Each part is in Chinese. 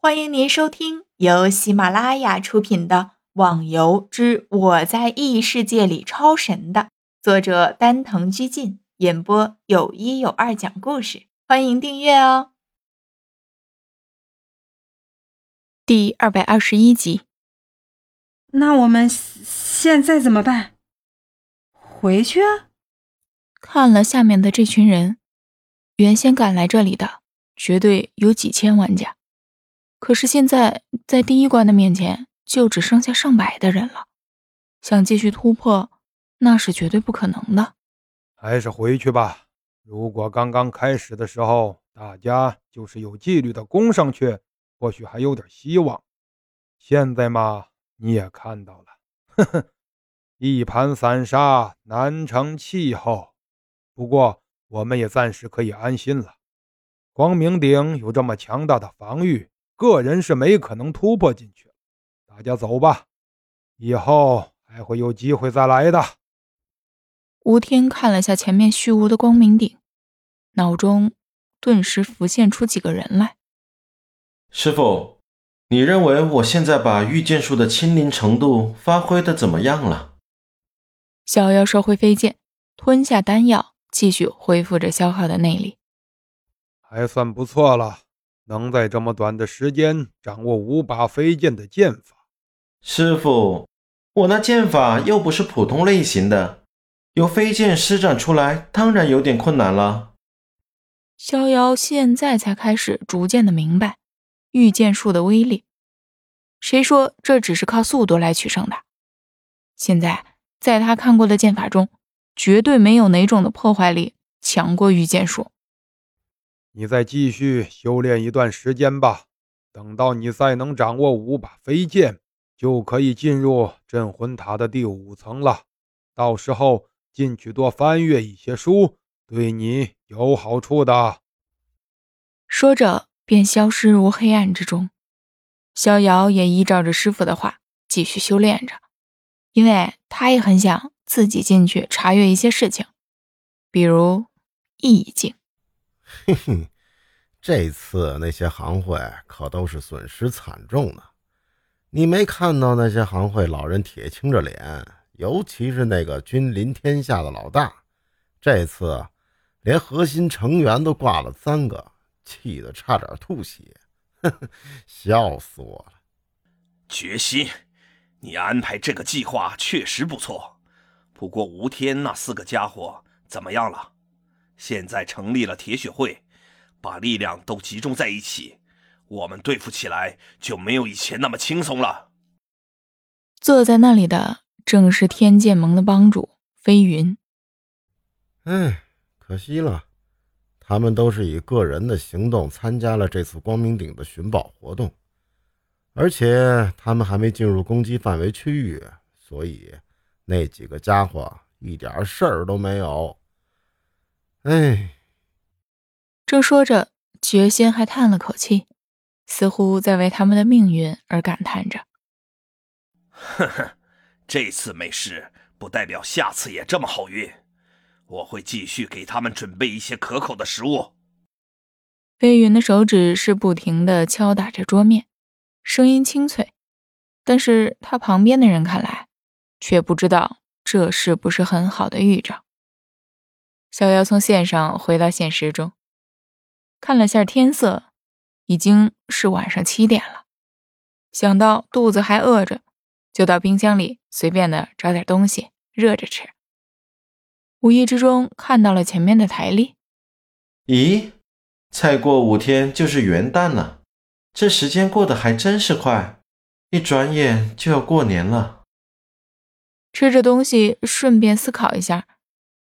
欢迎您收听由喜马拉雅出品的《网游之我在异世界里超神》的作者丹藤居进演播，有一有二讲故事。欢迎订阅哦。第二百二十一集，那我们现在怎么办？回去？看了下面的这群人，原先赶来这里的绝对有几千玩家。可是现在，在第一关的面前，就只剩下上百的人了。想继续突破，那是绝对不可能的。还是回去吧。如果刚刚开始的时候，大家就是有纪律的攻上去，或许还有点希望。现在嘛，你也看到了，呵呵，一盘散沙，难成气候。不过，我们也暂时可以安心了。光明顶有这么强大的防御。个人是没可能突破进去大家走吧，以后还会有机会再来的。吴天看了下前面虚无的光明顶，脑中顿时浮现出几个人来。师傅，你认为我现在把御剑术的亲临程度发挥的怎么样了？小妖收回飞剑，吞下丹药，继续恢复着消耗的内力。还算不错了。能在这么短的时间掌握五把飞剑的剑法，师傅，我那剑法又不是普通类型的，由飞剑施展出来，当然有点困难了。逍遥现在才开始逐渐的明白御剑术的威力，谁说这只是靠速度来取胜的？现在在他看过的剑法中，绝对没有哪种的破坏力强过御剑术。你再继续修炼一段时间吧，等到你再能掌握五把飞剑，就可以进入镇魂塔的第五层了。到时候进去多翻阅一些书，对你有好处的。说着，便消失入黑暗之中。逍遥也依照着师傅的话继续修炼着，因为他也很想自己进去查阅一些事情，比如意境。嘿嘿，这次那些行会可都是损失惨重呢。你没看到那些行会老人铁青着脸，尤其是那个君临天下的老大，这次连核心成员都挂了三个，气得差点吐血，呵 呵笑死我了。决心，你安排这个计划确实不错，不过吴天那四个家伙怎么样了？现在成立了铁血会，把力量都集中在一起，我们对付起来就没有以前那么轻松了。坐在那里的正是天剑盟的帮主飞云。哎，可惜了，他们都是以个人的行动参加了这次光明顶的寻宝活动，而且他们还没进入攻击范围区域，所以那几个家伙一点事儿都没有。哎，正说着，觉仙还叹了口气，似乎在为他们的命运而感叹着。呵呵，这次没事，不代表下次也这么好运。我会继续给他们准备一些可口的食物。飞云的手指是不停的敲打着桌面，声音清脆，但是他旁边的人看来，却不知道这是不是很好的预兆。小妖从线上回到现实中，看了下天色，已经是晚上七点了。想到肚子还饿着，就到冰箱里随便的找点东西热着吃。无意之中看到了前面的台历，咦，再过五天就是元旦了，这时间过得还真是快，一转眼就要过年了。吃着东西，顺便思考一下。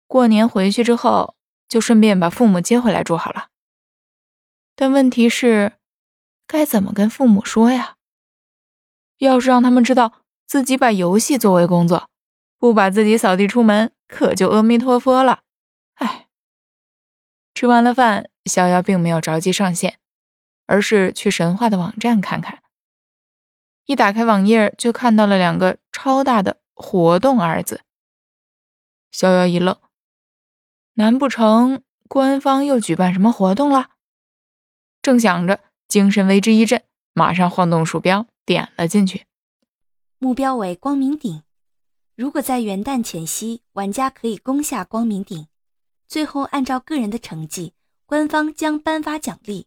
过年回去之后，就顺便把父母接回来住好了。但问题是，该怎么跟父母说呀？要是让他们知道自己把游戏作为工作，不把自己扫地出门，可就阿弥陀佛了。哎，吃完了饭，逍遥并没有着急上线，而是去神话的网站看看。一打开网页，就看到了两个超大的“活动”二字。逍遥一愣。难不成官方又举办什么活动了？正想着，精神为之一振，马上晃动鼠标点了进去。目标为光明顶。如果在元旦前夕，玩家可以攻下光明顶，最后按照个人的成绩，官方将颁发奖励。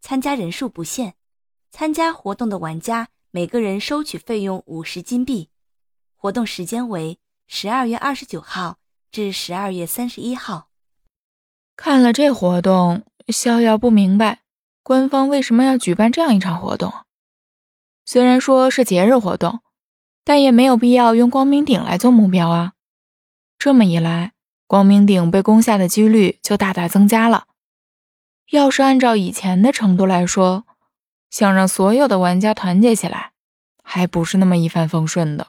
参加人数不限，参加活动的玩家每个人收取费用五十金币。活动时间为十二月二十九号至十二月三十一号。看了这活动，逍遥不明白官方为什么要举办这样一场活动。虽然说是节日活动。但也没有必要用光明顶来做目标啊！这么一来，光明顶被攻下的几率就大大增加了。要是按照以前的程度来说，想让所有的玩家团结起来，还不是那么一帆风顺的。